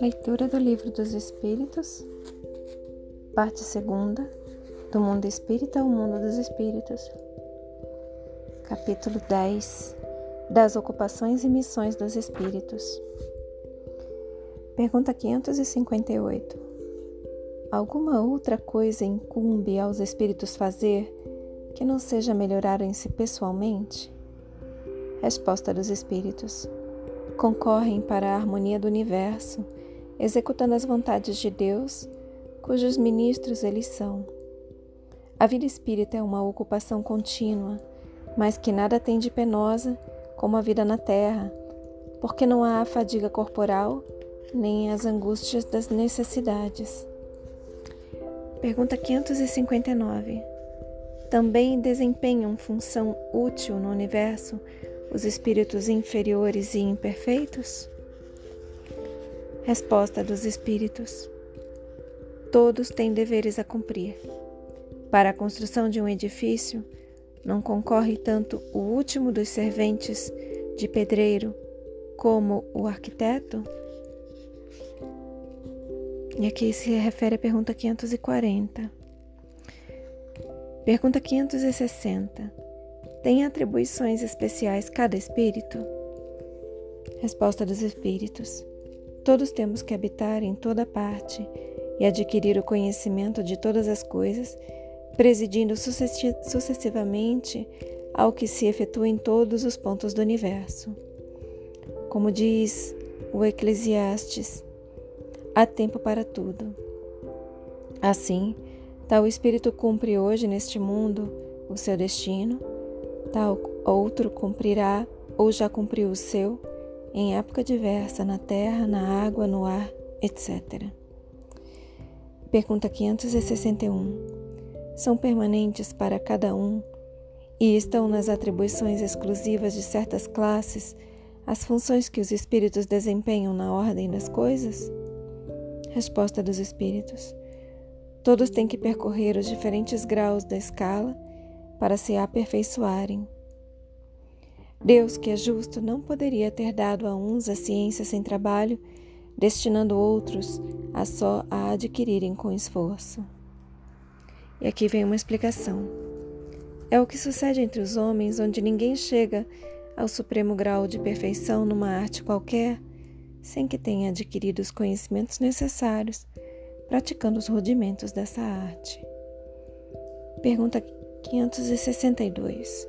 Leitura do Livro dos Espíritos, parte segunda, do mundo espírita ao mundo dos espíritos. Capítulo 10 Das ocupações e missões dos espíritos. Pergunta 558. Alguma outra coisa incumbe aos espíritos fazer que não seja melhorarem-se pessoalmente? Resposta dos espíritos. Concorrem para a harmonia do universo executando as vontades de Deus, cujos ministros eles são. A vida espírita é uma ocupação contínua, mas que nada tem de penosa como a vida na terra, porque não há a fadiga corporal nem as angústias das necessidades. Pergunta 559. Também desempenham função útil no universo os espíritos inferiores e imperfeitos? Resposta dos Espíritos: Todos têm deveres a cumprir. Para a construção de um edifício, não concorre tanto o último dos serventes de pedreiro como o arquiteto? E aqui se refere à pergunta 540. Pergunta 560. Tem atribuições especiais cada espírito? Resposta dos espíritos. Todos temos que habitar em toda parte e adquirir o conhecimento de todas as coisas, presidindo sucessivamente ao que se efetua em todos os pontos do universo. Como diz o Eclesiastes, há tempo para tudo. Assim, tal espírito cumpre hoje neste mundo o seu destino, tal outro cumprirá ou já cumpriu o seu em época diversa, na terra, na água, no ar, etc. Pergunta 561. São permanentes para cada um e estão nas atribuições exclusivas de certas classes as funções que os espíritos desempenham na ordem das coisas? Resposta dos espíritos. Todos têm que percorrer os diferentes graus da escala para se aperfeiçoarem. Deus, que é justo, não poderia ter dado a uns a ciência sem trabalho, destinando outros a só a adquirirem com esforço. E aqui vem uma explicação. É o que sucede entre os homens, onde ninguém chega ao supremo grau de perfeição numa arte qualquer, sem que tenha adquirido os conhecimentos necessários, praticando os rudimentos dessa arte. Pergunta 562.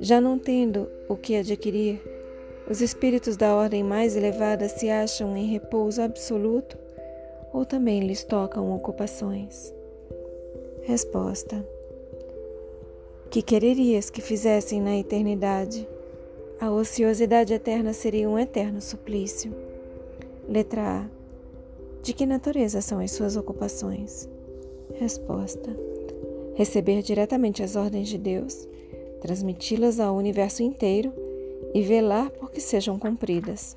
Já não tendo o que adquirir, os espíritos da ordem mais elevada se acham em repouso absoluto ou também lhes tocam ocupações? Resposta: Que quererias que fizessem na eternidade? A ociosidade eterna seria um eterno suplício. Letra A. De que natureza são as suas ocupações? Resposta: Receber diretamente as ordens de Deus transmiti-las ao universo inteiro e velar por que sejam cumpridas.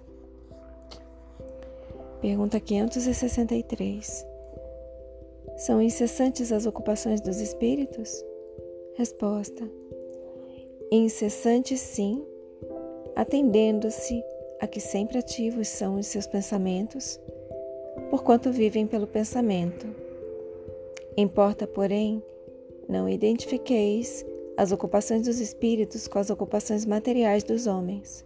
Pergunta 563. São incessantes as ocupações dos espíritos? Resposta: Incessantes, sim, atendendo-se a que sempre ativos são os seus pensamentos, porquanto vivem pelo pensamento. Importa, porém, não identifiqueis as ocupações dos espíritos com as ocupações materiais dos homens.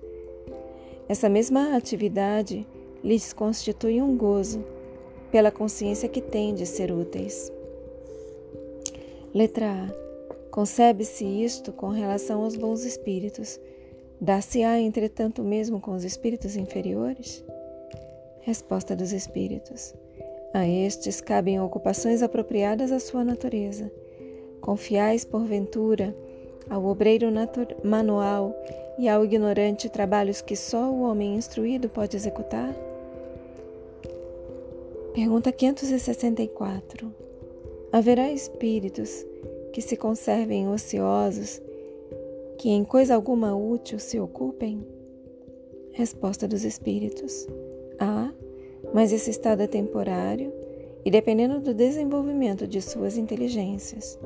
Essa mesma atividade lhes constitui um gozo, pela consciência que têm de ser úteis. Letra A. Concebe-se isto com relação aos bons espíritos. Dá-se-á, entretanto, mesmo com os espíritos inferiores? Resposta dos espíritos. A estes cabem ocupações apropriadas à sua natureza Confiais, porventura, ao obreiro manual e ao ignorante trabalhos que só o homem instruído pode executar? Pergunta 564. Haverá espíritos que se conservem ociosos, que em coisa alguma útil se ocupem? Resposta dos espíritos. Há, mas esse estado é temporário e dependendo do desenvolvimento de suas inteligências.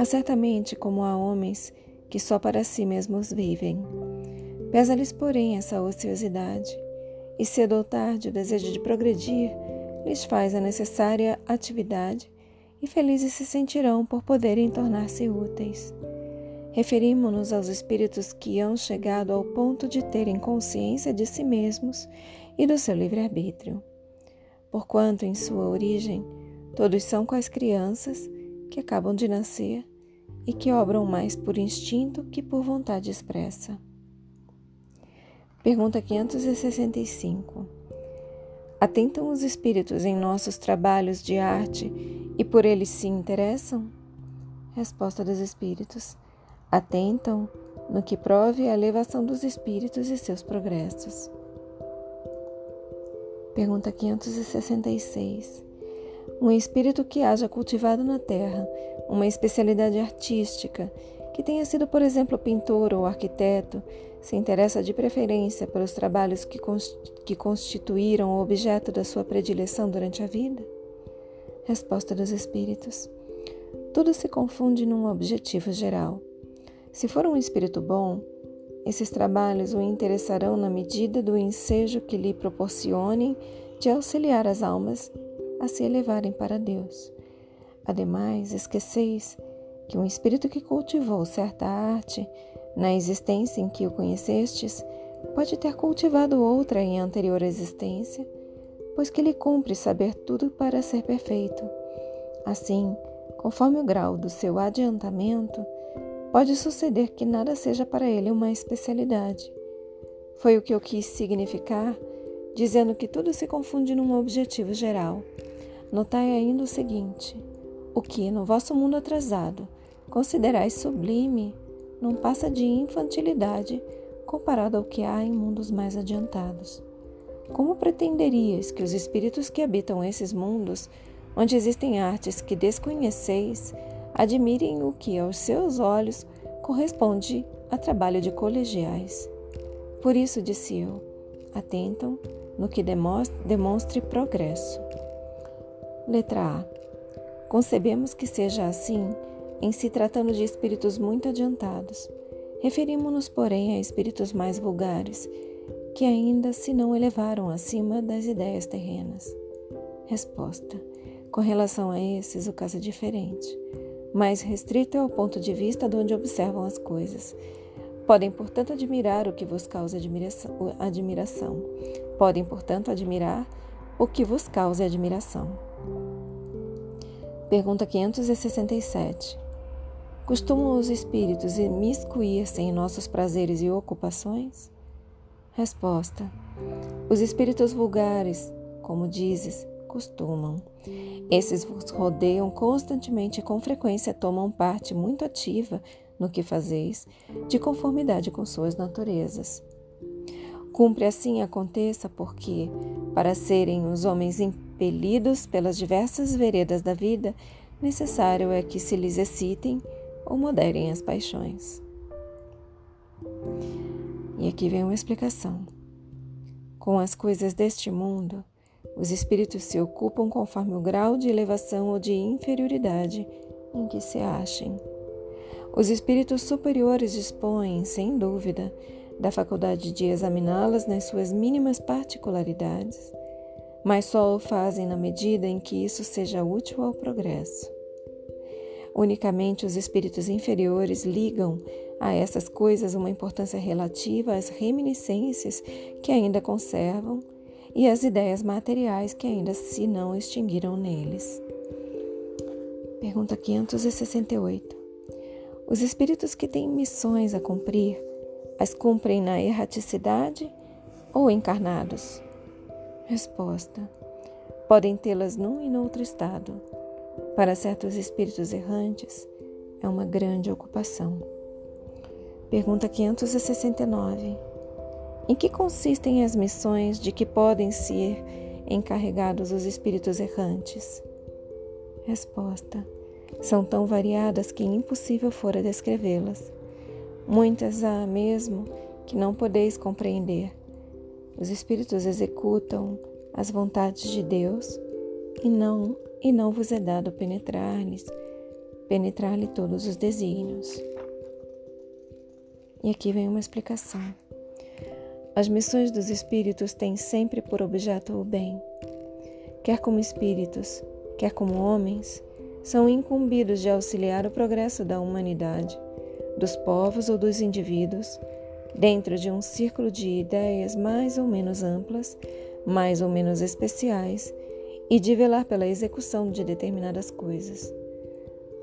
Há certamente como há homens que só para si mesmos vivem. Pesa-lhes, porém, essa ociosidade, e cedo ou tarde o desejo de progredir lhes faz a necessária atividade e felizes se sentirão por poderem tornar-se úteis. Referimos-nos aos espíritos que hão chegado ao ponto de terem consciência de si mesmos e do seu livre-arbítrio. Porquanto, em sua origem, todos são quais crianças que acabam de nascer e que obram mais por instinto que por vontade expressa. Pergunta 565. Atentam os espíritos em nossos trabalhos de arte e por eles se interessam? Resposta dos espíritos. Atentam no que prove a elevação dos espíritos e seus progressos. Pergunta 566. Um espírito que haja cultivado na terra uma especialidade artística, que tenha sido, por exemplo, pintor ou arquiteto, se interessa de preferência pelos trabalhos que, que constituíram o objeto da sua predileção durante a vida? Resposta dos Espíritos: Tudo se confunde num objetivo geral. Se for um espírito bom, esses trabalhos o interessarão na medida do ensejo que lhe proporcionem de auxiliar as almas a se elevarem para Deus. Ademais, esqueceis que um espírito que cultivou certa arte na existência em que o conhecestes pode ter cultivado outra em anterior existência, pois que lhe cumpre saber tudo para ser perfeito. Assim, conforme o grau do seu adiantamento, pode suceder que nada seja para ele uma especialidade. Foi o que eu quis significar, dizendo que tudo se confunde num objetivo geral. Notai ainda o seguinte: o que, no vosso mundo atrasado, considerais sublime, não passa de infantilidade comparado ao que há em mundos mais adiantados. Como pretenderias que os espíritos que habitam esses mundos, onde existem artes que desconheceis, admirem o que aos seus olhos corresponde a trabalho de colegiais. Por isso, disse eu, atentam no que demonstre progresso. Letra A. Concebemos que seja assim em se tratando de espíritos muito adiantados. Referimos-nos, porém, a espíritos mais vulgares, que ainda se não elevaram acima das ideias terrenas. Resposta. Com relação a esses, o caso é diferente mais restrito é o ponto de vista de onde observam as coisas. Podem, portanto, admirar o que vos causa admiração. Podem, portanto, admirar o que vos cause admiração. Pergunta 567. Costumam os espíritos imiscuir-se em nossos prazeres e ocupações? Resposta. Os espíritos vulgares, como dizes, costumam. Esses vos rodeiam constantemente e com frequência tomam parte muito ativa no que fazeis, de conformidade com suas naturezas. Cumpre assim aconteça porque, para serem os homens impelidos pelas diversas veredas da vida, necessário é que se lhes excitem ou moderem as paixões. E aqui vem uma explicação. Com as coisas deste mundo, os espíritos se ocupam conforme o grau de elevação ou de inferioridade em que se achem. Os espíritos superiores dispõem, sem dúvida, da faculdade de examiná-las nas suas mínimas particularidades, mas só o fazem na medida em que isso seja útil ao progresso. Unicamente os espíritos inferiores ligam a essas coisas uma importância relativa às reminiscências que ainda conservam e as ideias materiais que ainda se não extinguiram neles. Pergunta 568. Os espíritos que têm missões a cumprir, as cumprem na erraticidade ou encarnados? Resposta: Podem tê-las num e noutro estado. Para certos espíritos errantes, é uma grande ocupação. Pergunta 569. Em que consistem as missões de que podem ser encarregados os espíritos errantes? Resposta: São tão variadas que impossível fora descrevê-las. Muitas há mesmo que não podeis compreender. Os espíritos executam as vontades de Deus e não e não vos é dado penetrar-lhes, penetrar-lhe todos os desígnios. E aqui vem uma explicação. As missões dos espíritos têm sempre por objeto o bem. Quer como espíritos, quer como homens, são incumbidos de auxiliar o progresso da humanidade, dos povos ou dos indivíduos, dentro de um círculo de ideias mais ou menos amplas, mais ou menos especiais, e de velar pela execução de determinadas coisas.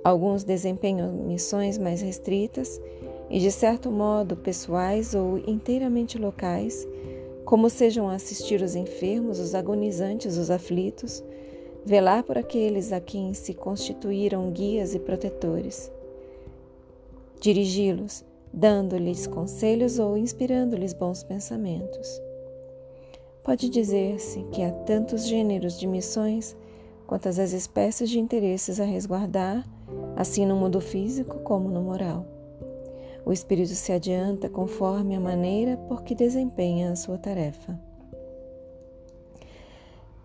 Alguns desempenham missões mais restritas e, de certo modo, pessoais ou inteiramente locais, como sejam assistir os enfermos, os agonizantes, os aflitos, velar por aqueles a quem se constituíram guias e protetores, dirigi-los, dando-lhes conselhos ou inspirando-lhes bons pensamentos. Pode dizer-se que há tantos gêneros de missões quantas as espécies de interesses a resguardar assim no mundo físico como no moral. O espírito se adianta conforme a maneira por que desempenha a sua tarefa.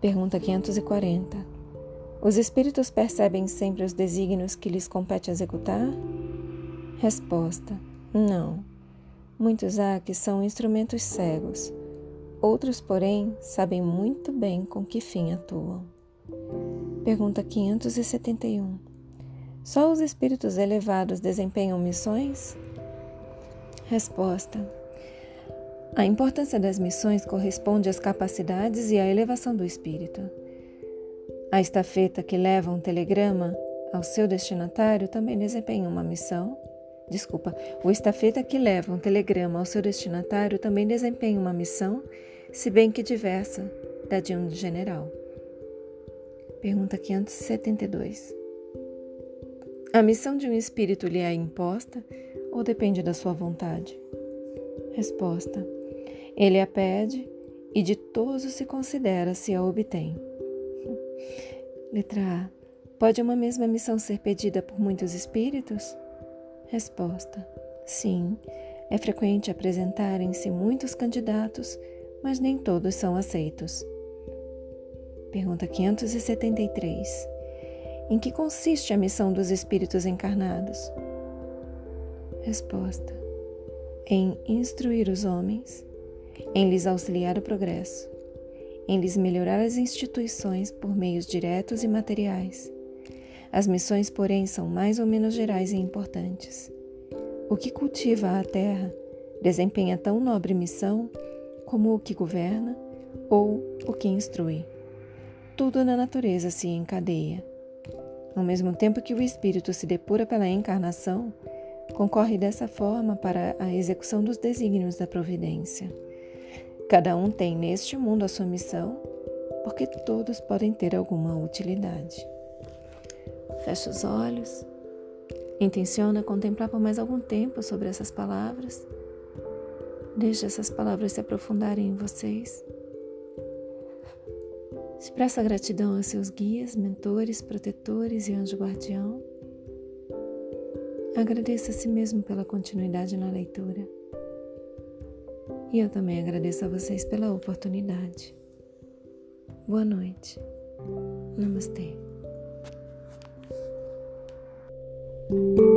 Pergunta 540. Os espíritos percebem sempre os desígnios que lhes compete executar? Resposta: Não. Muitos há são instrumentos cegos. Outros, porém, sabem muito bem com que fim atuam. Pergunta 571. Só os espíritos elevados desempenham missões? Resposta: A importância das missões corresponde às capacidades e à elevação do espírito. A estafeta que leva um telegrama ao seu destinatário também desempenha uma missão. Desculpa, o estafeta que leva um telegrama ao seu destinatário também desempenha uma missão, se bem que diversa da de um general. Pergunta 572. A missão de um espírito lhe é imposta ou depende da sua vontade? Resposta: Ele a pede e de todos se considera se a obtém. Letra A. Pode uma mesma missão ser pedida por muitos espíritos? Resposta: Sim. É frequente apresentarem-se muitos candidatos, mas nem todos são aceitos. Pergunta 573. Em que consiste a missão dos espíritos encarnados? Resposta: Em instruir os homens, em lhes auxiliar o progresso, em lhes melhorar as instituições por meios diretos e materiais. As missões, porém, são mais ou menos gerais e importantes. O que cultiva a terra desempenha tão nobre missão como o que governa ou o que instrui. Tudo na natureza se encadeia ao mesmo tempo que o espírito se depura pela encarnação, concorre dessa forma para a execução dos desígnios da providência. Cada um tem neste mundo a sua missão, porque todos podem ter alguma utilidade. Feche os olhos, intenciona contemplar por mais algum tempo sobre essas palavras. Deixe essas palavras se aprofundarem em vocês. Expressa gratidão aos seus guias, mentores, protetores e anjo guardião. Agradeça a si mesmo pela continuidade na leitura. E eu também agradeço a vocês pela oportunidade. Boa noite. Namastê. Thank you.